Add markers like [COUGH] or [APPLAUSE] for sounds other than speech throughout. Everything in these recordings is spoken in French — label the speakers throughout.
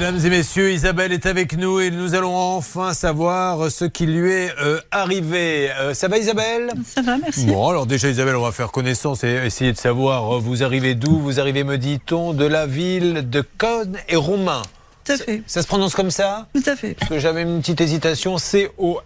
Speaker 1: Mesdames et messieurs, Isabelle est avec nous et nous allons enfin savoir ce qui lui est euh, arrivé. Euh, ça va Isabelle?
Speaker 2: Ça va, merci.
Speaker 1: Bon, alors déjà Isabelle, on va faire connaissance et essayer de savoir, euh, vous arrivez d'où? Vous arrivez, me dit-on, de la ville de Cône et Romain.
Speaker 2: Tout à fait.
Speaker 1: Ça se prononce comme ça
Speaker 2: Tout à fait.
Speaker 1: Parce que j'avais une petite hésitation. C-O-S-N-E-S.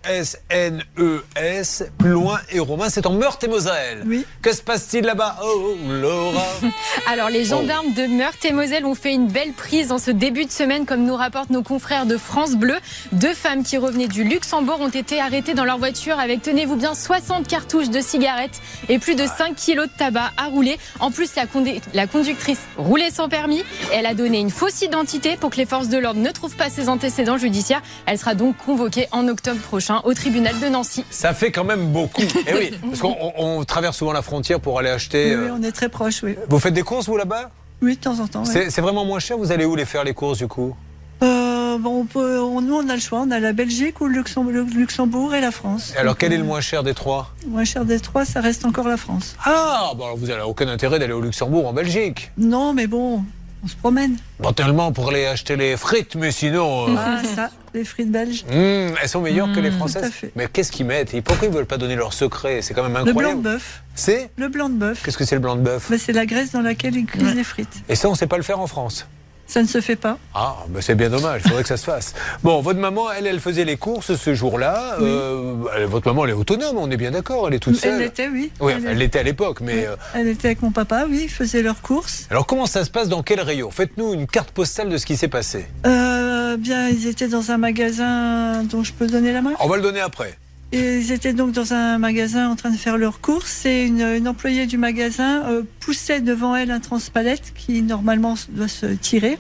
Speaker 1: Plus loin et Romain, c'est en Meurthe-et-Moselle.
Speaker 2: Oui.
Speaker 1: Que se passe-t-il là-bas? Oh, Laura [LAUGHS]
Speaker 3: Alors, les gendarmes de Meurthe-et-Moselle ont fait une belle prise en ce début de semaine, comme nous rapportent nos confrères de France Bleu. Deux femmes qui revenaient du Luxembourg ont été arrêtées dans leur voiture avec, tenez-vous bien, 60 cartouches de cigarettes et plus de 5 kilos de tabac à rouler. En plus, la, condu- la conductrice roulait sans permis. Elle a donné une fausse identité pour que les forces de l'ordre ne trouvent pas ses antécédents judiciaires. Elle sera donc convoquée en octobre prochain au tribunal de Nancy.
Speaker 1: Ça fait quand même beaucoup. [LAUGHS] Eh oui, parce qu'on on- on traverse souvent la frontière pour aller acheter.
Speaker 2: Oui, oui,
Speaker 1: euh,
Speaker 2: on est très proches, oui.
Speaker 1: Vous faites des courses, vous, là-bas?
Speaker 2: Oui, de temps en temps.
Speaker 1: C'est vraiment moins cher Vous allez où les faire, les courses, du coup?
Speaker 2: Euh, bon, on peut, on- nous, on a le choix. On a la Belgique ou le Luxembourg, le Luxembourg et la France.
Speaker 1: Et Alors,
Speaker 2: Donc,
Speaker 1: quel est
Speaker 2: euh,
Speaker 1: le moins cher des trois?
Speaker 2: moins cher des trois Ça reste encore la France.
Speaker 1: Ah, bon, alors vous n'avez aucun intérêt d'aller au Luxembourg ou en Belgique.
Speaker 2: Non, mais bon, on se promène.
Speaker 1: Bon, tellement pour aller acheter les frites, mais sinon. euh,
Speaker 2: Ah, ça, les frites belges.
Speaker 1: hum, elles sont meilleures que les
Speaker 2: tout
Speaker 1: françaises.
Speaker 2: à fait.
Speaker 1: Mais qu'est-ce qu'ils mettent Et Pourquoi ils ne veulent pas donner leur secret C'est quand même
Speaker 2: Le blanc
Speaker 1: incroyable.
Speaker 2: de bœuf.
Speaker 1: C'est
Speaker 2: Le blanc de bœuf.
Speaker 1: Qu'est-ce que c'est le blanc de bœuf
Speaker 2: Bah, c'est la graisse dans laquelle ils cuisent les frites.
Speaker 1: Et ça, on ne sait pas le faire en France.
Speaker 2: Ça ne se fait pas.
Speaker 1: Ah, ben c'est bien dommage, il faudrait que ça se fasse. Bon, votre maman, elle, elle faisait les courses ce jour-là.
Speaker 2: Oui.
Speaker 1: Euh, elle- votre maman, elle est autonome, on est bien d'accord, elle est toute
Speaker 2: Elle
Speaker 1: seule.
Speaker 2: l'était, oui.
Speaker 1: Oui,
Speaker 2: Elle
Speaker 1: elle l'était à l'époque, mais... Euh,
Speaker 2: Elle était avec mon papa, oui, ils faisaient leurs courses.
Speaker 1: alors, comment ça se passe Dans quel rayon? Faites-nous une carte postale de ce qui s'est passé.
Speaker 2: Euh, bien, ils étaient dans un magasin dont je peux donner la main.
Speaker 1: On va le donner après.
Speaker 2: Et ils étaient donc dans un magasin en train de faire leurs courses et une, une employée du magasin euh, poussait devant elle un transpalette qui normalement doit se tirer.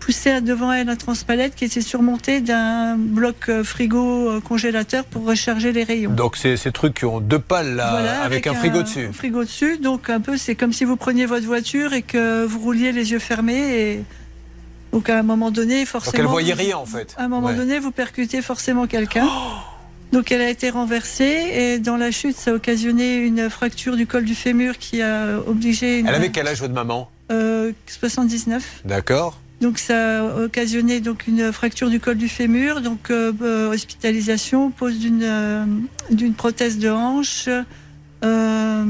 Speaker 2: Poussait devant elle un transpalette qui était surmonté d'un bloc euh, frigo euh, congélateur pour recharger les rayons.
Speaker 1: Donc, c'est ces trucs qui ont deux pales, là,
Speaker 2: Voilà,
Speaker 1: avec, un frigo dessus.
Speaker 2: frigo dessus, donc un peu c'est comme si vous preniez votre voiture et que vous rouliez les yeux fermés et donc à un moment donné forcément.
Speaker 1: Donc, elle voyait
Speaker 2: vous-
Speaker 1: rien, en fait.
Speaker 2: À un moment
Speaker 1: Ouais.
Speaker 2: donné, vous percutez forcément quelqu'un. Donc elle a été renversée et dans la chute, ça a occasionné une fracture du col du fémur qui a obligé une,
Speaker 1: Elle avait quel âge, votre maman
Speaker 2: euh, 79.
Speaker 1: D'accord.
Speaker 2: Donc ça a occasionné donc une fracture du col du fémur, donc euh, euh, hospitalisation, pose d'une euh, d'une prothèse de hanche, euh,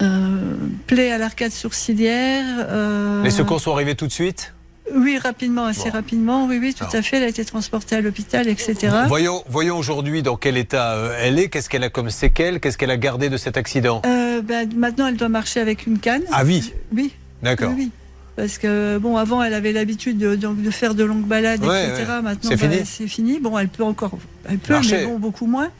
Speaker 2: euh, plaie à l'arcade sourcilière. euh,
Speaker 1: Les secours sont arrivés tout de suite?
Speaker 2: Oui, rapidement, assez
Speaker 1: Bon.
Speaker 2: rapidement. Oui, oui, tout
Speaker 1: Alors.
Speaker 2: à fait. Elle a été transportée à l'hôpital, etc.
Speaker 1: Voyons, voyons aujourd'hui dans quel état euh, elle est, qu'est-ce qu'elle a comme séquelles, qu'est-ce qu'elle a gardé de cet accident?
Speaker 2: Euh, ben, maintenant, elle doit marcher avec une canne.
Speaker 1: À vie,
Speaker 2: Oui,
Speaker 1: d'accord.
Speaker 2: oui, oui. Parce que bon, avant, elle avait l'habitude de, faire de longues balades,
Speaker 1: Ouais,
Speaker 2: etc.
Speaker 1: ouais.
Speaker 2: Maintenant,
Speaker 1: C'est
Speaker 2: bah,
Speaker 1: fini?
Speaker 2: fini. Bon, elle peut encore, elle peut,
Speaker 1: Marcher.
Speaker 2: mais bon, beaucoup moins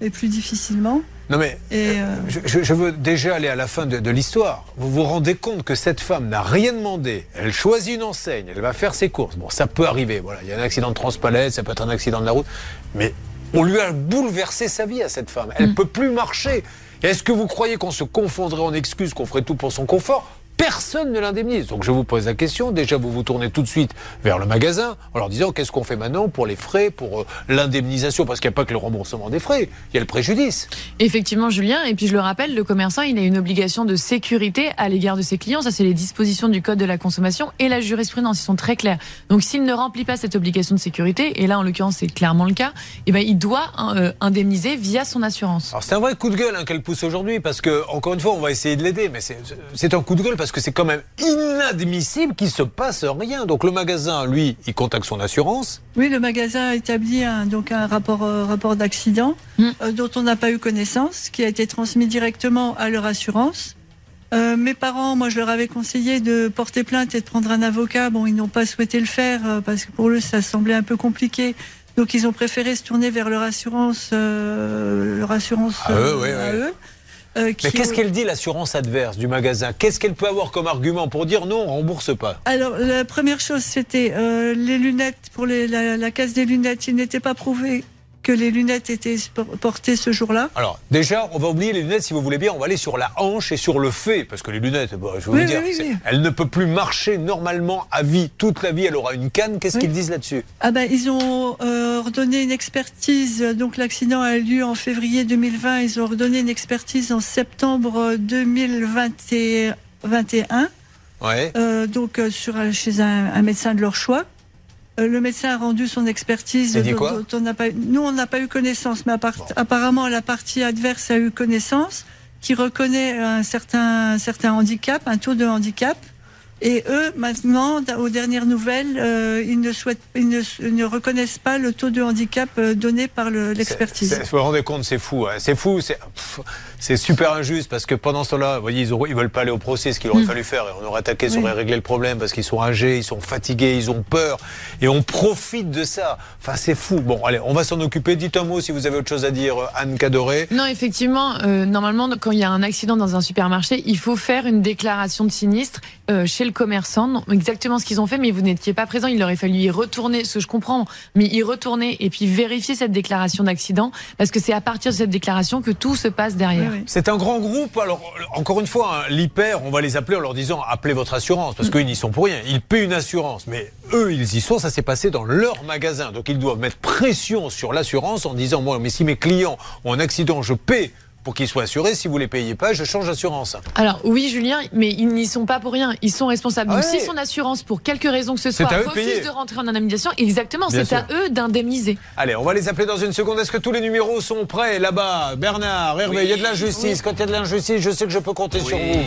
Speaker 2: et plus difficilement.
Speaker 1: Non mais
Speaker 2: Et euh,
Speaker 1: je, veux déjà aller à la fin de, de l'histoire. Vous vous rendez compte que cette femme n'a rien demandé. Elle choisit une enseigne, elle va faire ses courses. Bon, ça peut arriver. Voilà, il y a un accident de transpalette, ça peut être un accident de la route, mais on lui a bouleversé sa vie à cette femme. Elle ne peut plus marcher. Est-ce que vous croyez qu'on se confondrait en excuses, qu'on ferait tout pour son confort? Personne ne l'indemnise. Donc je vous pose la question. Déjà, vous vous tournez tout de suite vers le magasin en leur disant qu'est-ce qu'on fait maintenant pour les frais, pour euh, l'indemnisation, parce qu'il n'y a pas que le remboursement des frais, il y a le préjudice.
Speaker 4: Effectivement, Julien. Et puis je le rappelle, le commerçant, il a une obligation de sécurité à l'égard de ses clients. Ça, c'est les dispositions du Code de la consommation et la jurisprudence. Ils sont très clairs. Donc, s'il ne remplit pas cette obligation de sécurité, et là, en l'occurrence, c'est clairement le cas, eh ben, il doit euh, indemniser via son assurance.
Speaker 1: Alors c'est un vrai coup de gueule hein, qu'elle pousse aujourd'hui parce que encore une fois on va essayer de l'aider mais c'est- un coup de gueule parce que c'est quand même inadmissible qu'il se passe rien. Donc le magasin lui il contacte son assurance.
Speaker 2: oui, le magasin a établi un, donc un rapport, euh, rapport d'accident
Speaker 4: Mm.
Speaker 2: euh, dont on n'a pas eu connaissance, qui a été transmis directement à leur assurance. Euh, mes parents, moi, je leur avais conseillé de porter plainte et de prendre un avocat. Bon, ils n'ont pas souhaité le faire euh, parce que pour eux, ça semblait un peu compliqué. Donc, ils ont préféré se tourner vers leur assurance, euh, leur assurance
Speaker 1: À eux,
Speaker 2: euh,
Speaker 1: oui,
Speaker 2: à
Speaker 1: oui.
Speaker 2: eux. Euh, qui
Speaker 1: Mais qu'est-ce
Speaker 2: ont-
Speaker 1: qu'elle dit l'assurance adverse du magasin? Qu'est-ce qu'elle peut avoir comme argument pour dire non on rembourse pas?
Speaker 2: Alors, la première chose, c'était euh, les lunettes, pour les- la, la casse des lunettes. Il n'était pas prouvé que les lunettes étaient portées ce jour-là?
Speaker 1: Alors déjà on va oublier les lunettes si vous voulez bien on va aller sur la hanche et sur le fait parce que les lunettes bah, je vais
Speaker 2: Oui,
Speaker 1: vous dire
Speaker 2: oui, oui,
Speaker 1: elle ne peut plus marcher normalement à vie toute la vie elle aura une canne. Qu'est-ce qu'ils disent là-dessus?
Speaker 2: Ah ben, ils ont euh, ordonné une expertise. Donc, l'accident a eu lieu en février 2020. Ils ont ordonné une expertise en septembre 2021.
Speaker 1: Ouais.
Speaker 2: euh, donc, euh, sur, chez un, un médecin de leur choix. Euh, le médecin a rendu son expertise.
Speaker 1: Dit
Speaker 2: dont-
Speaker 1: quoi
Speaker 2: dont on n'a pas eu- nous, on n'a pas eu connaissance, mais appart- apparemment, la partie adverse a eu connaissance, qui reconnaît un certain, un certain handicap, un taux de handicap. Et eux, maintenant, aux dernières nouvelles, euh, ils, ne souhaitent, ils, ne, ils ne reconnaissent pas le taux de handicap euh, donné par le- l'expertise.
Speaker 1: C'est- Vous vous rendez compte, c'est fou. hein. C'est fou, c'est super injuste parce que pendant ce temps-là, vous voyez, ils, ils veulent pas aller au procès, ce qu'il aurait fallu faire. Et on aurait attaqué, ça
Speaker 2: Mm. Oui.
Speaker 1: aurait réglé le problème parce qu'ils sont âgés, ils sont fatigués, ils ont peur. Et on profite de ça. Enfin, c'est fou. Bon, allez, on va s'en occuper. Dites un mot si vous avez autre chose à dire, euh, Anne Cadoré.
Speaker 4: Non, effectivement, euh, normalement, quand il y a un accident dans un supermarché, il faut faire une déclaration de sinistre euh, chez le commerçant. Non, exactement ce qu'ils ont fait, mais vous n'étiez pas présent. Il aurait fallu y retourner, ce que je comprends, mais y retourner et puis vérifier cette déclaration d'accident, parce que c'est à partir de cette déclaration que tout se passe derrière.
Speaker 2: Oui, oui.
Speaker 1: C'est un grand groupe. Alors, encore une fois, hein, l'hyper, on va les appeler en leur disant appelez votre assurance, parce qu'ils n'y sont pour rien. Ils paient une assurance, mais eux, ils y sont. Ça s'est passé dans leur magasin. Donc, ils doivent mettre pression sur l'assurance en disant moi, mais si mes clients ont un accident, je paie pour qu'ils soient assurés. Si vous les payez pas, je change d'assurance.
Speaker 4: Alors oui, Julien, mais ils n'y sont pas pour rien. Ils sont responsables. Donc
Speaker 1: ouais.
Speaker 4: si son assurance, pour quelque raison que ce
Speaker 1: C'est
Speaker 4: soit,
Speaker 1: à eux de
Speaker 4: refuse
Speaker 1: payer.
Speaker 4: de rentrer en indemnisation, exactement, c'est à eux d'indemniser.
Speaker 1: Allez, on va les appeler dans une seconde. Est-ce que tous les numéros sont prêts là-bas? Bernard, Hervé, il y a de l'injustice. Quand il y a de l'injustice, je sais que je peux compter sur vous.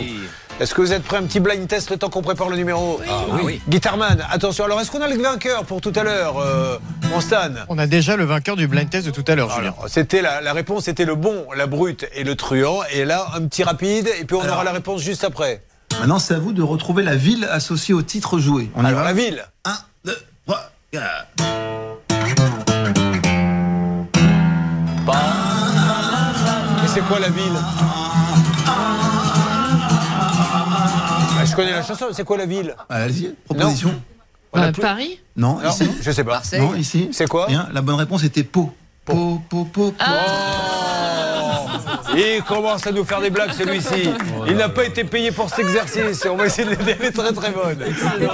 Speaker 1: Est-ce que vous êtes prêts Un petit blind test le temps qu'on prépare le numéro
Speaker 5: Ah oui.
Speaker 1: Guitarman, attention. Alors, est-ce qu'on a le vainqueur pour tout à l'heure, euh, mon Stan
Speaker 5: On a déjà le vainqueur du blind test de tout à l'heure, Julien.
Speaker 1: C'était la, la réponse, c'était le bon, la brute et le truand. Et là, un petit rapide, et puis on
Speaker 6: Alors.
Speaker 1: aura la réponse juste après.
Speaker 6: Maintenant, c'est à vous de retrouver la ville associée au titre joué. On y
Speaker 1: Alors,
Speaker 6: va
Speaker 1: la ville.
Speaker 6: 1, 2, 3, 4.
Speaker 1: Mais c'est quoi la ville? Ah, Je connais la chanson, c'est quoi la ville
Speaker 6: Allez-y, proposition.
Speaker 1: On a
Speaker 4: Euh,
Speaker 1: plus-
Speaker 4: Paris
Speaker 6: Non,
Speaker 1: Non,
Speaker 6: ici.
Speaker 1: je sais pas.
Speaker 6: Non, ici.
Speaker 1: C'est quoi
Speaker 6: Rien. La bonne réponse était Pau. Pau, Pau, Pau. Pau.
Speaker 1: Il commence à nous faire des blagues celui-ci. Il n'a pas été payé pour cet exercice. On va essayer de l'aider. Elle est très très bonne.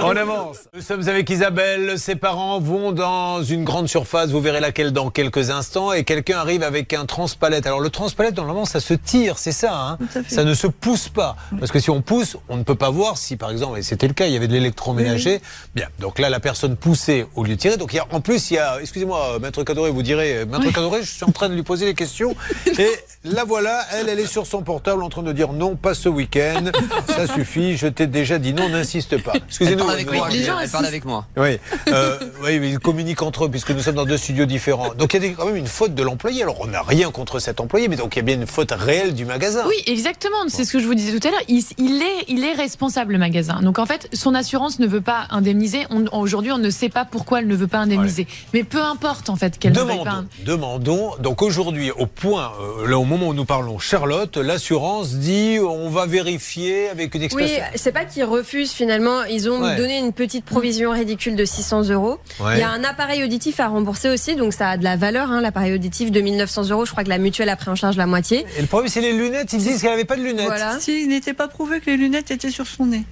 Speaker 1: On avance. Nous sommes avec Isabelle. Ses parents vont dans une grande surface. Vous verrez laquelle dans quelques instants. Et quelqu'un arrive avec un transpalette. Alors le transpalette, normalement, ça se tire, c'est ça. hein ça ne se pousse pas. Parce que si on pousse, on ne peut pas voir si, par exemple, et c'était le cas, il y avait de l'électroménager. Bien. Donc là, la personne poussait au lieu de tirer. Donc il y a, en plus, il y a, excusez-moi, Maître Cadoré, vous direz, Maître Cadoré, je suis en train de lui poser des questions. Et [LAUGHS] la voilà, elle, elle est sur son portable en train de dire non, pas ce week-end. Ça [LAUGHS] suffit, je t'ai déjà dit non, n'insiste pas. Excusez-nous.
Speaker 7: avec
Speaker 1: vous-
Speaker 7: moi. Elle parle avec moi.
Speaker 1: oui, euh, oui, mais ils communiquent entre eux puisque nous sommes dans deux studios différents. Donc il y a quand même une faute de l'employé. Alors on n'a rien contre cet employé, mais donc il y a bien une faute réelle du magasin.
Speaker 4: Oui, exactement. C'est ce que je vous disais tout à l'heure. Il, il est, il est responsable le magasin. Donc en fait, son assurance ne veut pas indemniser. Aujourd'hui, on ne sait pas pourquoi elle ne veut pas indemniser. Mais peu importe en fait qu'elle ne veuille pas.
Speaker 1: Demandons, demandons. Donc aujourd'hui, au point, euh, là au moment où nous parlons, Charlotte, l'assurance dit on va vérifier avec une
Speaker 8: Oui,
Speaker 1: expertise.
Speaker 8: c'est pas qu'ils refusent finalement. Ils ont
Speaker 1: Ouais.
Speaker 8: donné une petite provision ridicule de 600 euros.
Speaker 1: Ouais.
Speaker 8: Il y a un appareil auditif à rembourser aussi, donc ça a de la valeur. Hein, L'appareil auditif de 1900 euros, je crois que la mutuelle a pris en charge la moitié.
Speaker 1: Et le problème, c'est les lunettes. Ils disent qu'elle n'avait pas de lunettes.
Speaker 8: Voilà.
Speaker 2: Si, il n'était pas prouvé que les lunettes étaient sur son nez.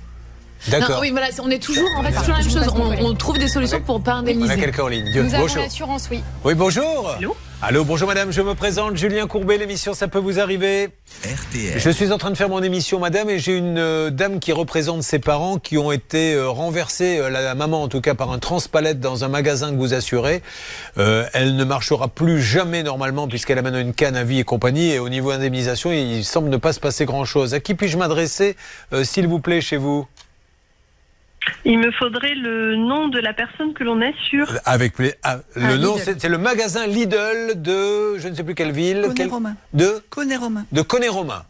Speaker 4: Non,
Speaker 1: D'accord.
Speaker 4: oui, voilà, c'est- on est toujours, en fait, toujours la même chose. On, on trouve des solutions pour pas
Speaker 1: On a
Speaker 4: indemniser.
Speaker 1: quelqu'un en ligne. Dieu,
Speaker 3: Nous avons
Speaker 1: bonjour.
Speaker 3: l'assurance, oui.
Speaker 1: Oui, bonjour. Allô, bonjour madame, je me présente, Julien Courbet, l'émission Ça peut vous arriver
Speaker 9: RTL.
Speaker 1: Je suis en train de faire mon émission madame et j'ai une euh, dame qui représente ses parents qui ont été euh, renversés, euh, la, la maman en tout cas, par un transpalette dans un magasin que vous assurez. Elle ne marchera plus jamais normalement puisqu'elle amène une canne à vie et compagnie et au niveau indemnisation, il semble ne pas se passer grand-chose. À qui puis-je m'adresser, s'il vous plaît, chez vous?
Speaker 10: Il me faudrait le nom de la personne que l'on est sur.
Speaker 1: Avec pla- ah, le
Speaker 8: Ah,
Speaker 1: nom,
Speaker 8: Lidl.
Speaker 1: c'est le magasin Lidl de je ne sais plus quelle ville.
Speaker 2: Connet
Speaker 1: quelle-
Speaker 2: Romain.
Speaker 1: De
Speaker 2: Connet Romain.
Speaker 1: de Conné-Romain.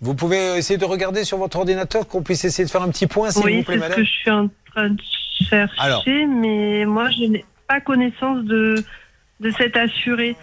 Speaker 1: Vous pouvez essayer de regarder sur votre ordinateur qu'on puisse essayer de faire un petit point, s'il
Speaker 10: oui,
Speaker 1: vous plaît,
Speaker 10: c'est ce
Speaker 1: madame.
Speaker 10: que je suis en train de chercher,
Speaker 1: Alors.
Speaker 10: mais moi je n'ai pas connaissance de, de cet assuré.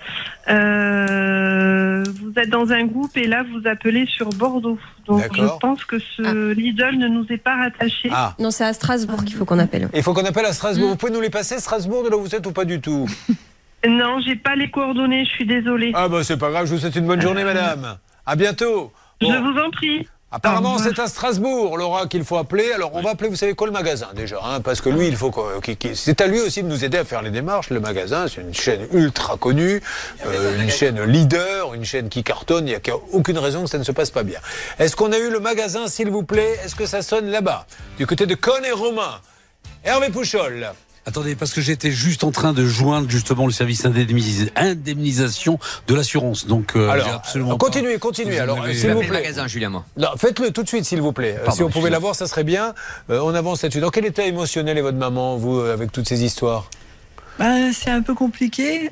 Speaker 10: Euh, vous êtes dans un groupe et là vous appelez sur Bordeaux. Donc je pense que ce Lidl ne nous est pas rattaché.
Speaker 1: Ah,
Speaker 8: Non, c'est à Strasbourg qu'il faut qu'on appelle.
Speaker 1: il faut qu'on appelle à
Speaker 10: Mm.
Speaker 1: Strasbourg. Vous pouvez nous les passer, Strasbourg, de là où vous êtes ou pas du tout [LAUGHS]
Speaker 10: Non, j'ai pas les coordonnées, je suis désolée.
Speaker 1: Ah, bah c'est pas grave, je vous souhaite une bonne journée, [LAUGHS] madame. À bientôt. Bon.
Speaker 10: Je vous en prie.
Speaker 1: Apparemment, c'est à Strasbourg, Laura, qu'il faut appeler. Alors, on va appeler, vous savez quoi, le magasin, déjà. hein, parce que lui, il faut qu'il- c'est à lui aussi de nous aider à faire les démarches. Le magasin, c'est une chaîne ultra connue, euh, une chaîne leader, une chaîne qui cartonne. Il n'y a aucune raison que ça ne se passe pas bien. Est-ce qu'on a eu le magasin, s'il vous plaît? Est-ce que ça sonne là-bas Du côté de Con et Romain? Hervé Pouchol.
Speaker 7: Attendez, parce que j'étais juste en train de joindre justement le service indemnis- indemnisation de l'assurance. Donc, euh,
Speaker 1: Alors,
Speaker 7: absolument.
Speaker 1: continuez,
Speaker 7: pas-
Speaker 1: continuez.
Speaker 7: Vous
Speaker 1: Alors, s'il vous plaît.
Speaker 9: magasin, Julien, moi.
Speaker 1: Non, faites-le tout de suite, s'il vous plaît. Euh,
Speaker 9: Pardon,
Speaker 1: si on pouvait l'avoir, ça serait bien. Euh, on avance là-dessus. Dans quel état émotionnel est votre maman, vous, euh, avec toutes ces histoires?
Speaker 2: Bah, c'est un peu compliqué.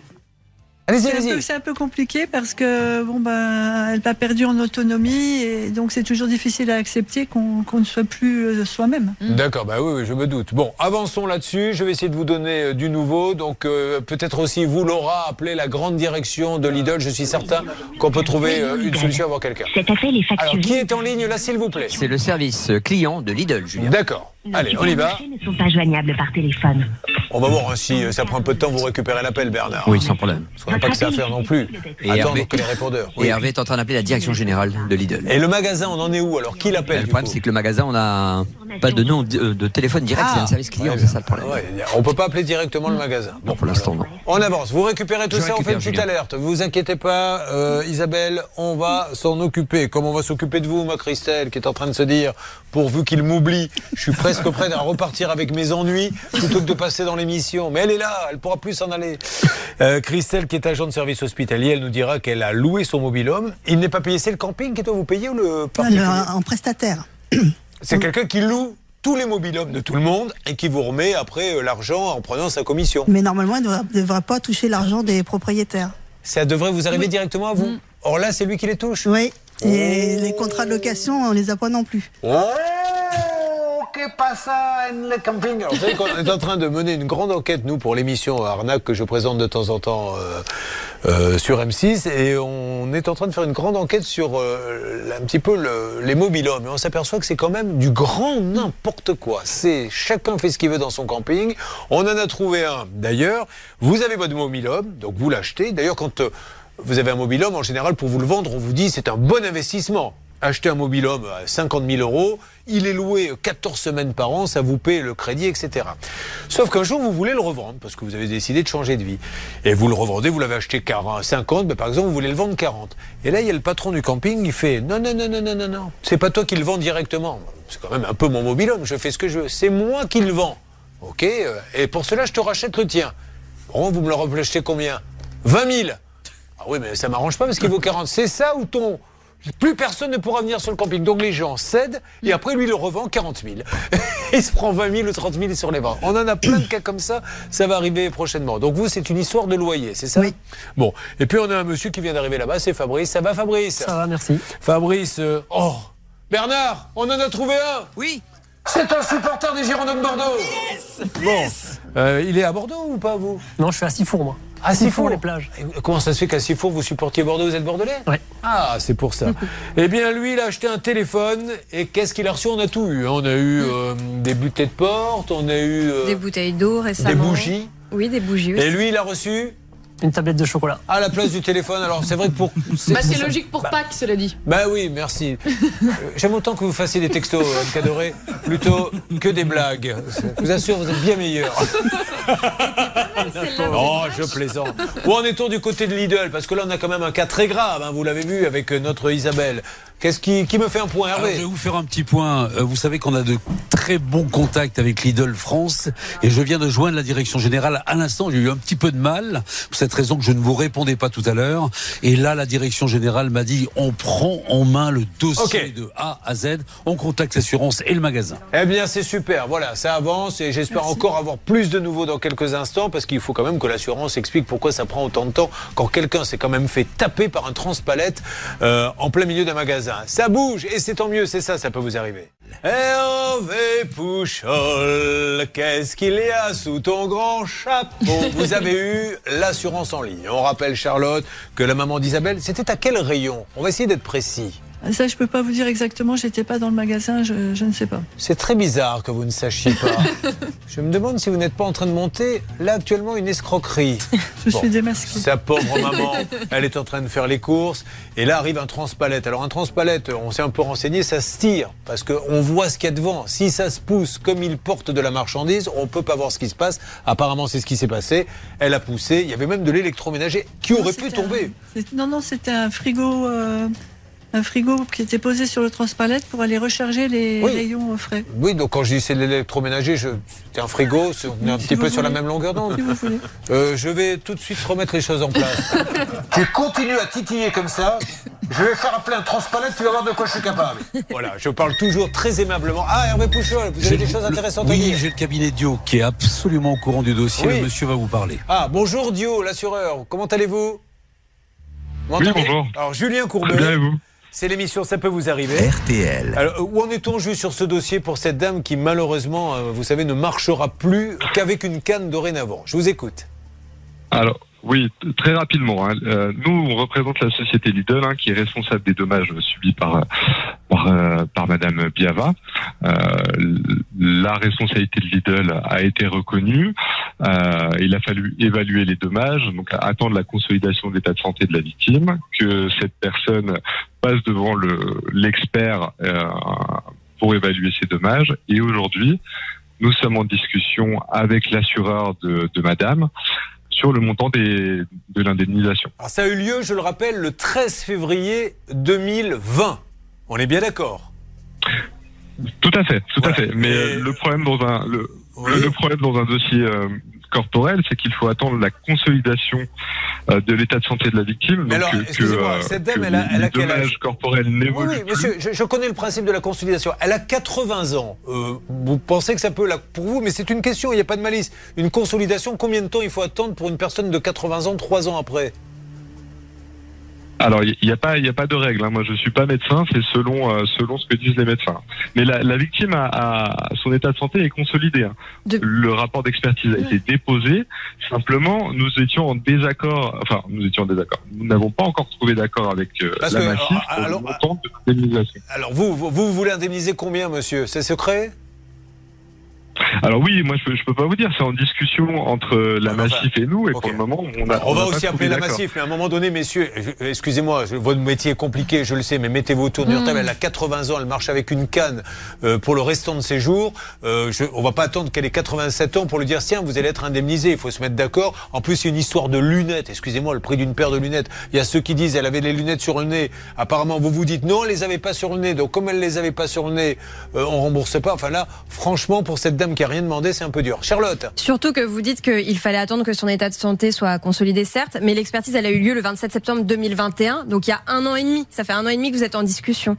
Speaker 1: Allez-y,
Speaker 2: C'est un,
Speaker 1: allez-y.
Speaker 2: peu- c'est un peu compliqué parce que bon ben elle a perdu en autonomie et donc c'est toujours difficile à accepter qu'on qu'on ne soit plus euh, soi-même.
Speaker 1: D'accord, bah oui, oui, je me doute. Bon, avançons là-dessus. Je vais essayer de vous donner euh, du nouveau. Donc, euh, peut-être aussi vous, Laura, appelez la grande direction de Lidl. Je suis certain qu'on peut trouver euh, une solution avant quelqu'un.
Speaker 11: Cet appel est
Speaker 1: Alors,
Speaker 11: facturé.
Speaker 1: qui est en ligne là, s'il vous plaît?
Speaker 9: C'est le service client de Lidl, Julien.
Speaker 1: D'accord. Allez, on y va.
Speaker 11: Les ne sont pas joignables par téléphone.
Speaker 1: On va voir hein, si euh, ça prend un peu de temps, vous récupérez l'appel, Bernard.
Speaker 9: Oui, sans problème.
Speaker 1: Parce qu'on n'a pas que ça à faire non plus.
Speaker 9: Et
Speaker 1: Attendre
Speaker 9: Hervé-
Speaker 1: que les répondeurs.
Speaker 9: Et Hervé est en train d'appeler la direction générale de Lidl.
Speaker 1: Et le magasin, on en est où alors? Qui l'appelle
Speaker 9: Le
Speaker 1: du
Speaker 9: problème,
Speaker 1: coup?
Speaker 9: c'est que le magasin, on a pas de nom de, de téléphone direct, c'est un service client,
Speaker 1: Ouais,
Speaker 9: c'est ça le problème.
Speaker 1: ouais, on peut pas appeler directement le magasin.
Speaker 9: Bon, pour l'instant, non.
Speaker 1: On avance. Vous récupérez tout
Speaker 9: Je
Speaker 1: ça, on fait une petite
Speaker 9: Julien.
Speaker 1: alerte. Vous inquiétez pas, euh, Isabelle, on va s'en occuper. Comme on va s'occuper de vous, ma Christelle, qui est en train de se dire, pourvu qu'il m'oublie, je suis presque prêt à repartir avec mes ennuis plutôt que de passer dans l'émission. Mais elle est là, elle pourra plus s'en aller. Euh, Christelle, qui est agent de service hospitalier, elle nous dira qu'elle a loué son mobilhome. Il n'est pas payé, c'est le camping qui doit vous payer ou le particulier
Speaker 12: en prestataire.
Speaker 1: C'est quelqu'un qui loue tous les mobilhomes de tout le monde et qui vous remet après euh, l'argent en prenant sa commission.
Speaker 12: Mais normalement, il ne devrait, devrait pas toucher l'argent des propriétaires.
Speaker 1: Ça devrait vous arriver directement à vous. Or là, c'est lui qui les touche.
Speaker 12: Oui. Et les contrats de location, on les a pas non plus.
Speaker 1: Oh, camping Vous savez qu'on est en train de mener une grande enquête, nous, pour l'émission Arnaque que je présente de temps en temps euh, euh, sur M6. Et on est en train de faire une grande enquête sur euh, un petit peu le- les mobilhommes. Et on s'aperçoit que c'est quand même du grand n'importe quoi. C'est chacun fait ce qu'il veut dans son camping. On en a trouvé un. D'ailleurs, vous avez votre mobilhome, donc vous l'achetez. D'ailleurs, quand euh, vous avez un mobilhome, en général, pour vous le vendre, on vous dit c'est un bon investissement. Acheter un mobilhome à 50 000 euros, il est loué 14 semaines par an, ça vous paie le crédit, etc. Sauf qu'un jour, vous voulez le revendre parce que vous avez décidé de changer de vie. Et vous le revendez, vous l'avez acheté 40, 50, mais par exemple, vous voulez le vendre 40. Et là, il y a le patron du camping, il fait non, non, non, non, non, non, non. C'est pas toi qui le vends directement. C'est quand même un peu mon mobilhome, je fais ce que je veux. C'est moi qui le vends. Ok euh, Et pour cela, je te rachète le tien. Bon, vous me le rachetez combien? 20 000 ah oui, mais ça m'arrange pas parce qu'il vaut 40. C'est ça ou ton? Plus personne ne pourra venir sur le camping. Donc les gens cèdent et après lui il le revend 40 000. [LAUGHS] il se prend 20 000 ou 30 000 sur les bras. On en a plein de cas comme ça. Ça va arriver prochainement. Donc vous, c'est une histoire de loyer, c'est ça?
Speaker 12: Oui.
Speaker 1: Bon. Et puis on a un monsieur qui vient d'arriver là-bas, c'est Fabrice. Ça va Fabrice?
Speaker 13: Ça va, merci.
Speaker 1: Fabrice, euh, oh Bernard, on en a trouvé un
Speaker 9: Oui.
Speaker 1: C'est un supporter des Girondins de Bordeaux Bon. Euh, il est à Bordeaux ou pas vous?
Speaker 13: Non, je suis à Sifour, moi.
Speaker 1: À
Speaker 13: Sifour, les plages.
Speaker 1: Et Comment ça se fait qu'à Sifour, vous supportiez Bordeaux, vous êtes bordelais
Speaker 13: Ouais.
Speaker 1: Ah, c'est pour ça. [LAUGHS] eh bien, lui, il a acheté un téléphone et qu'est-ce qu'il a reçu? On a tout eu. On a eu euh, des butées de porte, on a eu euh,
Speaker 8: Des bouteilles d'eau récemment.
Speaker 1: des bougies.
Speaker 8: Oui, des bougies.
Speaker 1: Et
Speaker 8: aussi.
Speaker 1: lui, il a reçu
Speaker 13: Une tablette de chocolat.
Speaker 1: à la place du téléphone. Alors, c'est vrai que pour.
Speaker 4: Bah, c'est logique pour Pâques, cela dit.
Speaker 1: Bah oui, merci. Euh, J'aime autant que vous fassiez des textos, Anne Cadoré, plutôt que des blagues. Je vous assure, vous êtes bien meilleur. Oh, je plaisante. Où en est-on du côté de Lidl? Parce que là, on a quand même un cas très grave, hein, vous l'avez vu avec euh, notre Isabelle. Qu'est-ce qui, qui me fait un point,
Speaker 7: Alors, je
Speaker 1: Hervé
Speaker 7: vais vous faire un petit point. Euh, Vous savez qu'on a de très bons contacts avec Lidl France et je viens de joindre la direction générale à l'instant. J'ai eu un petit peu de mal pour cette raison que je ne vous répondais pas tout à l'heure. Et là, la direction générale m'a dit on prend en main le dossier de A à Z. On contacte l'assurance et le magasin.
Speaker 1: Eh bien, c'est super. Voilà, ça avance et j'espère encore avoir plus de nouveaux dans quelques instants parce qu'il faut quand même que l'assurance explique pourquoi ça prend autant de temps quand quelqu'un s'est quand même fait taper par un transpalette euh, en plein milieu d'un magasin. Ça bouge et c'est tant mieux, c'est ça, ça peut vous arriver. Hervé Pouchol, qu'est-ce qu'il y a sous ton grand chapeau? [LAUGHS] Vous avez eu l'assurance en ligne. On rappelle, Charlotte, que la maman d'Isabelle, c'était à quel rayon? On va essayer d'être précis.
Speaker 2: Ça, je peux pas vous dire exactement. J'étais pas dans le magasin. Je, je ne sais pas.
Speaker 1: C'est très bizarre que vous ne sachiez pas. [LAUGHS] Je me demande si vous n'êtes pas en train de monter, là actuellement, une escroquerie. [LAUGHS]
Speaker 2: Je
Speaker 1: Bon,
Speaker 2: suis démasquée.
Speaker 1: Sa pauvre [LAUGHS] maman, elle est en train de faire les courses, et là arrive un transpalette. Alors un transpalette, on s'est un peu renseigné, ça se tire, parce qu'on voit ce qu'il y a devant. Si ça se pousse comme il porte de la marchandise, on peut pas voir ce qui se passe. Apparemment, c'est ce qui s'est passé. Elle a poussé, il y avait même de l'électroménager qui
Speaker 2: Non,
Speaker 1: aurait pu tomber.
Speaker 2: non, non, c'était un frigo, euh, un frigo qui était posé sur le transpalette pour aller recharger les
Speaker 1: Oui.
Speaker 2: rayons au frais.
Speaker 1: Oui, donc quand je dis c'est de l'électroménager, je- c'était un frigo, c'est- on est un
Speaker 2: Si
Speaker 1: petit peu sur la même longueur d'onde.
Speaker 2: Si vous voulez. [LAUGHS]
Speaker 1: Euh, je vais tout de suite remettre les choses en place. [LAUGHS] tu continues à titiller comme ça, je vais faire appeler un transpalette, tu vas voir de quoi je suis capable. Voilà, je parle toujours très aimablement. Ah, Hervé Pouchol, vous avez
Speaker 7: J'ai-
Speaker 1: des choses intéressantes à
Speaker 7: Oui,
Speaker 1: dire
Speaker 7: j'ai le cabinet Dio qui est absolument au courant du dossier.
Speaker 1: Oui.
Speaker 7: Le monsieur va vous parler.
Speaker 1: Ah, bonjour Dio, l'assureur, comment allez-vous?
Speaker 14: Oui, bonjour.
Speaker 1: Alors, Julien Courbet.
Speaker 14: Bien, et vous?
Speaker 1: C'est l'émission Ça peut vous arriver.
Speaker 15: RTL.
Speaker 1: Alors, où en est-on juste sur ce dossier pour cette dame qui, malheureusement, euh, vous savez, ne marchera plus qu'avec une canne dorénavant? Je vous écoute.
Speaker 14: Alors, oui, très rapidement. hein. Euh, nous, on représente la société Lidl, hein, qui est responsable des dommages subis par par, euh, par Madame Biava. Euh, la responsabilité de Lidl a été reconnue. Euh, il a fallu évaluer les dommages, donc attendre la consolidation de l'état de santé de la victime, que cette personne passe devant le l'expert euh, pour évaluer ses dommages. Et aujourd'hui, nous sommes en discussion avec l'assureur de, de Madame sur le montant des, de l'indemnisation.
Speaker 1: Alors, ça a eu lieu, je le rappelle, le 13 février 2020. On est bien d'accord?
Speaker 14: Tout à fait, tout à fait. Mais euh, le problème dans un le, problème dans un dossier euh, corporel, c'est qu'il faut attendre la consolidation euh, de l'état de santé de la victime.
Speaker 1: Mais
Speaker 14: donc
Speaker 1: alors,
Speaker 14: que- que,
Speaker 1: excusez-moi,
Speaker 14: euh,
Speaker 1: cette dame,
Speaker 14: que
Speaker 1: elle a- elle a
Speaker 14: les
Speaker 1: quel âge?
Speaker 14: dommages corporels
Speaker 1: Oui, oui, monsieur, je, je connais le principe de la consolidation. Elle a 80 ans. Euh, vous pensez que ça peut, là, pour vous, mais c'est une question, il n'y a pas de malice. Une consolidation, combien de temps il faut attendre pour une personne de 80 ans, 3 ans après?
Speaker 14: Alors, il n'y a pas, il y a pas de règle. hein. Moi, je suis pas médecin. C'est selon, euh, selon ce que disent les médecins. Mais la, la victime a, a- son état de santé est consolidé. hein. Le rapport d'expertise a été déposé. Simplement, nous étions en désaccord. Enfin, nous étions en désaccord. Nous n'avons pas encore trouvé d'accord avec euh,
Speaker 1: Parce
Speaker 14: la
Speaker 1: que,
Speaker 14: Massif
Speaker 1: alors,
Speaker 14: pour
Speaker 1: alors-
Speaker 14: le montant de l'indemnisation.
Speaker 1: Alors, vous, vous, vous voulez indemniser combien, monsieur? C'est secret?
Speaker 14: Alors oui, moi je peux, je peux pas vous dire. C'est en discussion entre la Massif et nous. Et pour le moment, on a.
Speaker 1: On va aussi appeler la. Massif, mais à un moment donné, messieurs, excusez-moi, votre métier est compliqué, je le sais, mais mettez-vous autour d'une
Speaker 14: Mm.
Speaker 1: table. Elle a 80 ans, elle marche avec une canne euh, pour le restant de ses jours. Euh, je, on va pas attendre qu'elle ait 87 ans pour lui dire tiens, vous allez être indemnisé. Il faut se mettre d'accord. En plus, il y a une histoire de lunettes. Excusez-moi, le prix d'une paire de lunettes. Il y a ceux qui disent elle avait les lunettes sur le nez. Apparemment, vous vous dites non, elle les avait pas sur le nez. Donc comme elle les avait pas sur le nez, euh, on rembourse pas. Enfin là, franchement, pour cette dame qui a rien demandé, c'est un peu dur. Charlotte.
Speaker 8: Surtout que vous dites qu'il fallait attendre que son état de santé soit consolidé, certes, mais l'expertise, elle a eu lieu le 27 septembre 2021, donc il y a un an et demi. Ça fait un an et demi que vous êtes en discussion.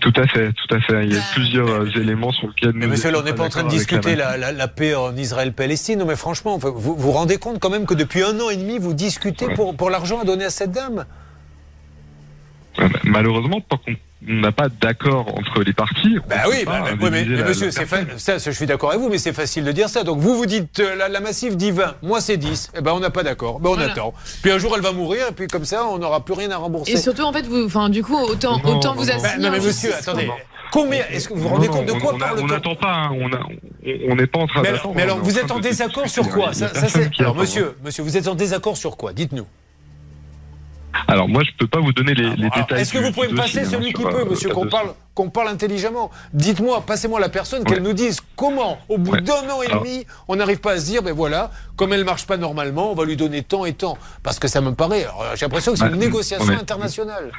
Speaker 14: Tout à fait, tout à fait. Il y a plusieurs euh, éléments sur lesquels.
Speaker 1: Mais
Speaker 14: nous
Speaker 1: monsieur, on n'est pas en train de discuter
Speaker 14: la
Speaker 1: la, la- la paix en Israël-Palestine. Mais franchement, vous vous rendez compte quand même que depuis un an et demi, vous discutez pour, pour l'argent à donner à cette dame?
Speaker 14: Euh, Malheureusement, tant qu'on n'a pas d'accord entre les parties. on
Speaker 1: Bah oui, bah, bah, oui, mais,
Speaker 14: indemniser
Speaker 1: mais
Speaker 14: la-
Speaker 1: monsieur,
Speaker 14: la
Speaker 1: fa- ça, ça, je suis d'accord avec vous, mais c'est facile de dire ça. Donc vous, vous dites, euh, la, la Massif dit 20, moi c'est 10. Eh ben, on n'a pas d'accord. Ben, on
Speaker 4: Voilà.
Speaker 1: attend. Puis un jour, elle va mourir, et puis comme ça, on n'aura plus rien à rembourser.
Speaker 4: Et surtout, en fait, vous, enfin, du coup, autant,
Speaker 14: Non,
Speaker 4: autant
Speaker 14: non,
Speaker 4: vous assigner.
Speaker 1: Bah, non, mais monsieur,
Speaker 4: justice.
Speaker 1: attendez. Combien Est-ce que vous vous rendez
Speaker 14: Non,
Speaker 1: compte de quoi
Speaker 14: on-
Speaker 1: parle-t-on
Speaker 14: On n'attend pas, hein, on n'est pas en train
Speaker 1: mais
Speaker 14: d'attendre.
Speaker 1: alors, mais alors, vous êtes en désaccord sur quoi?
Speaker 14: Hein.
Speaker 1: Ça, ça, Alors,
Speaker 14: attend.
Speaker 1: monsieur, monsieur, vous êtes en désaccord sur quoi? Dites-nous.
Speaker 14: Alors moi, je peux pas vous donner les, les
Speaker 1: Alors,
Speaker 14: détails.
Speaker 1: Est-ce que vous pouvez me passer
Speaker 14: dossier,
Speaker 1: celui
Speaker 14: hein,
Speaker 1: qui peut, monsieur, qu'on parle, qu'on parle intelligemment Dites-moi, passez-moi la personne, qu'elle nous dise comment, au bout
Speaker 14: Ouais.
Speaker 1: d'un an et
Speaker 14: Alors-
Speaker 1: demi, on n'arrive pas à se dire, ben voilà, comme elle marche pas normalement, on va lui donner tant et tant. Parce que ça me paraît, j'ai l'impression que c'est une négociation internationale.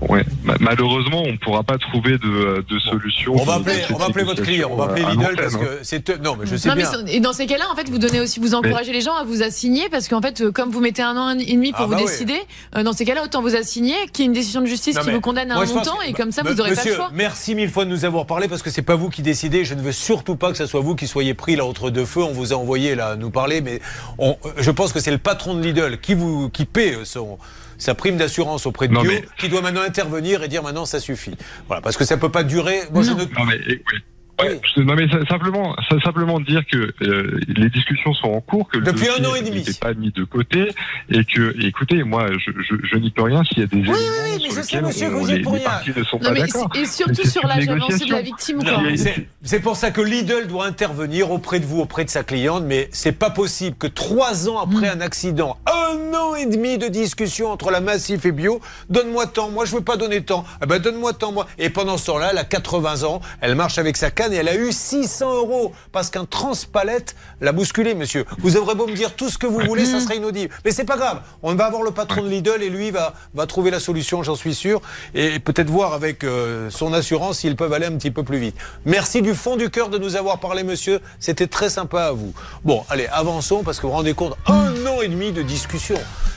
Speaker 14: Ouais. Ma- Malheureusement, on ne pourra pas trouver de, de solution.
Speaker 1: On va appeler, on va appeler votre client, on va appeler
Speaker 14: à
Speaker 1: Lidl parce
Speaker 14: hein.
Speaker 1: que c'est. Non, mais je sais
Speaker 4: Non, mais
Speaker 1: bien.
Speaker 4: c'est- et dans ces cas-là, en fait, vous donnez aussi, vous encouragez les gens à vous assigner parce qu'en fait, euh, comme vous mettez un an et demi pour
Speaker 1: Ah,
Speaker 4: vous
Speaker 1: bah
Speaker 4: décider, euh, dans ces cas-là, autant vous assigner qu'il y ait une décision de justice
Speaker 1: Non,
Speaker 4: qui
Speaker 1: mais
Speaker 4: vous condamne à un montant
Speaker 1: que-
Speaker 4: et comme ça, vous n'aurez pas
Speaker 1: Monsieur,
Speaker 4: le choix.
Speaker 1: Merci mille fois de nous avoir parlé parce que c'est pas vous qui décidez. Je ne veux surtout pas que ce soit vous qui soyez pris là entre deux feux. On vous a envoyé là nous parler, mais on- je pense que c'est le patron de Lidl qui vous qui paie son sa prime d'assurance auprès de
Speaker 14: Non,
Speaker 1: Dieu,
Speaker 14: mais-
Speaker 1: qui doit maintenant intervenir et dire maintenant ça suffit. Voilà, parce que ça peut pas durer. Moi, je ne
Speaker 14: Non mais, oui. Ouais, je- non, mais simplement, simplement dire que euh, les discussions sont en cours, que le
Speaker 1: un
Speaker 14: dossier
Speaker 1: an et demi.
Speaker 14: n'était pas mis de côté, et que, écoutez, moi, je, je, je n'y peux rien s'il y a des éléments
Speaker 1: mais
Speaker 14: sur
Speaker 1: je sais,
Speaker 14: lesquels
Speaker 1: monsieur, que
Speaker 14: on- les,
Speaker 1: pour
Speaker 14: les
Speaker 1: rien.
Speaker 14: ne sont
Speaker 4: Non,
Speaker 14: pas d'accord.
Speaker 4: et surtout
Speaker 14: Mais
Speaker 4: sur l'âge avancé de la victime,
Speaker 1: c'est- pour ça que Lidl doit intervenir auprès de vous, auprès de sa cliente, mais c'est pas possible que trois ans après un accident, un an et demi de discussion entre la Massif et Bio, donne-moi tant, moi je veux pas donner tant, eh ben donne-moi tant, moi. Et pendant ce temps-là, elle a 80 ans, elle marche avec sa canne. Et elle a eu 600 euros parce qu'un transpalette l'a bousculé, monsieur. Vous aurez beau me dire tout ce que vous voulez, ça serait inaudible. Mais c'est pas grave. On va avoir le patron de Lidl et lui va, va trouver la solution, j'en suis sûr. Et peut-être voir avec euh, son assurance s'ils peuvent aller un petit peu plus vite. Merci du fond du cœur de nous avoir parlé, monsieur. C'était très sympa à vous. Bon, allez, avançons parce que vous vous rendez compte, un an et demi de discussion.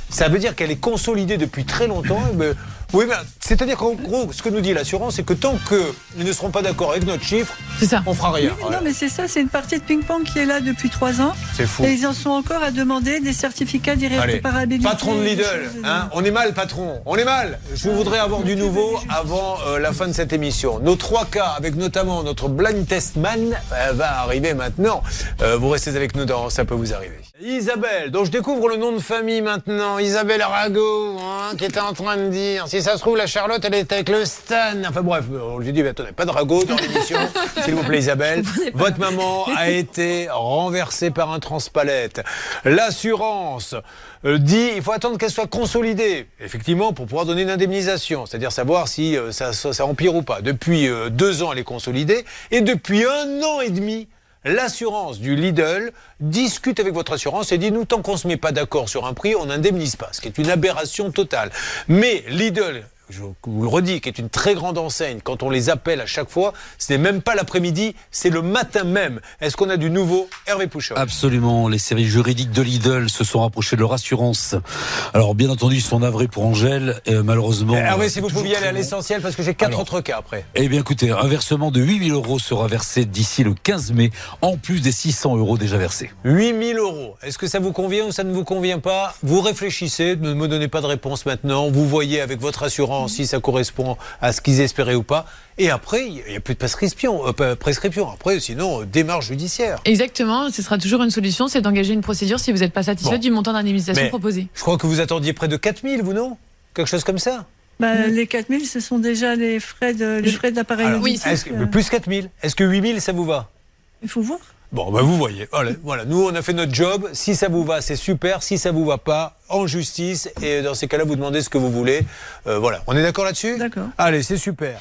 Speaker 1: Ça veut dire qu'elle est consolidée depuis très longtemps. Mais oui, mais c'est-à-dire qu'en gros, ce que nous dit l'assurance, c'est que tant qu'ils ne seront pas d'accord avec notre chiffre, on fera rien.
Speaker 2: Oui, Non, mais c'est ça, c'est une partie de ping-pong qui est là depuis trois ans.
Speaker 1: C'est fou.
Speaker 2: Et ils en sont encore à demander des certificats d'irréparabilité.
Speaker 1: patron de Lidl,
Speaker 2: choses,
Speaker 1: hein, on est mal, patron, on est mal. Je voudrais avoir du nouveau avant euh, la fin de cette émission. Nos trois cas, avec notamment notre blind test man, euh, va arriver maintenant. Euh, vous restez avec nous dans Ça peut vous arriver. Isabelle, dont je découvre le nom de famille maintenant, Isabelle Arago, hein, qui était en train de dire, si ça se trouve, la Charlotte, elle est avec le Stan. Enfin bref, on lui dit, mais attendez, pas de ragot dans l'émission, [LAUGHS] s'il vous plaît Isabelle. Votre maman a été renversée par un transpalette. L'assurance euh, dit, il faut attendre qu'elle soit consolidée, effectivement, pour pouvoir donner une indemnisation, c'est-à-dire savoir si euh, ça, ça, ça empire ou pas. Depuis euh, deux ans, elle est consolidée, et depuis un an et demi, L'assurance du Lidl discute avec votre assurance et dit nous tant qu'on ne se met pas d'accord sur un prix, on n'indemnise pas, ce qui est une aberration totale. Mais Lidl, je vous le redis, qui est une très grande enseigne, quand on les appelle à chaque fois, ce n'est même pas l'après-midi, c'est le matin même. Est-ce qu'on a du nouveau Hervé Pouchon
Speaker 7: Absolument. Les séries juridiques de Lidl se sont rapprochées de leur assurance. Alors, bien entendu, ils sont navrés pour Angèle. Et, euh, malheureusement.
Speaker 1: Hervé, si
Speaker 7: euh,
Speaker 1: vous
Speaker 7: toujours
Speaker 1: pouviez aller à l'essentiel, parce que j'ai quatre
Speaker 7: Alors,
Speaker 1: autres cas après.
Speaker 7: Eh bien, écoutez, un versement de 8000 euros sera versé d'ici le 15 mai, en plus des 600 euros déjà versés.
Speaker 1: 8000 euros. Est-ce que ça vous convient ou ça ne vous convient pas? Vous réfléchissez, ne me donnez pas de réponse maintenant. Vous voyez avec votre assurance si ça correspond à ce qu'ils espéraient ou pas. Et après, il n'y a plus de prescription. euh, prescription. Après, sinon, euh, démarche judiciaire.
Speaker 4: Exactement, ce sera toujours une solution, c'est d'engager une procédure si vous n'êtes pas satisfait
Speaker 1: Bon.
Speaker 4: du montant d'indemnisation proposé.
Speaker 1: Je crois que vous attendiez près de 4000, vous non? Quelque chose comme ça?
Speaker 2: Bah, Les 4000, ce sont déjà les frais de, les frais de l'appareil
Speaker 1: est-ce que- Plus 4000. Est-ce que 8000, ça vous va?
Speaker 2: Il faut voir.
Speaker 1: Bon, bah vous voyez. Voilà, voilà, nous on a fait notre job. Si ça vous va, c'est super. Si ça vous va pas, en justice. Et dans ces cas-là, vous demandez ce que vous voulez. Euh, voilà. On est d'accord là-dessus?
Speaker 2: D'accord.
Speaker 1: Allez, c'est super.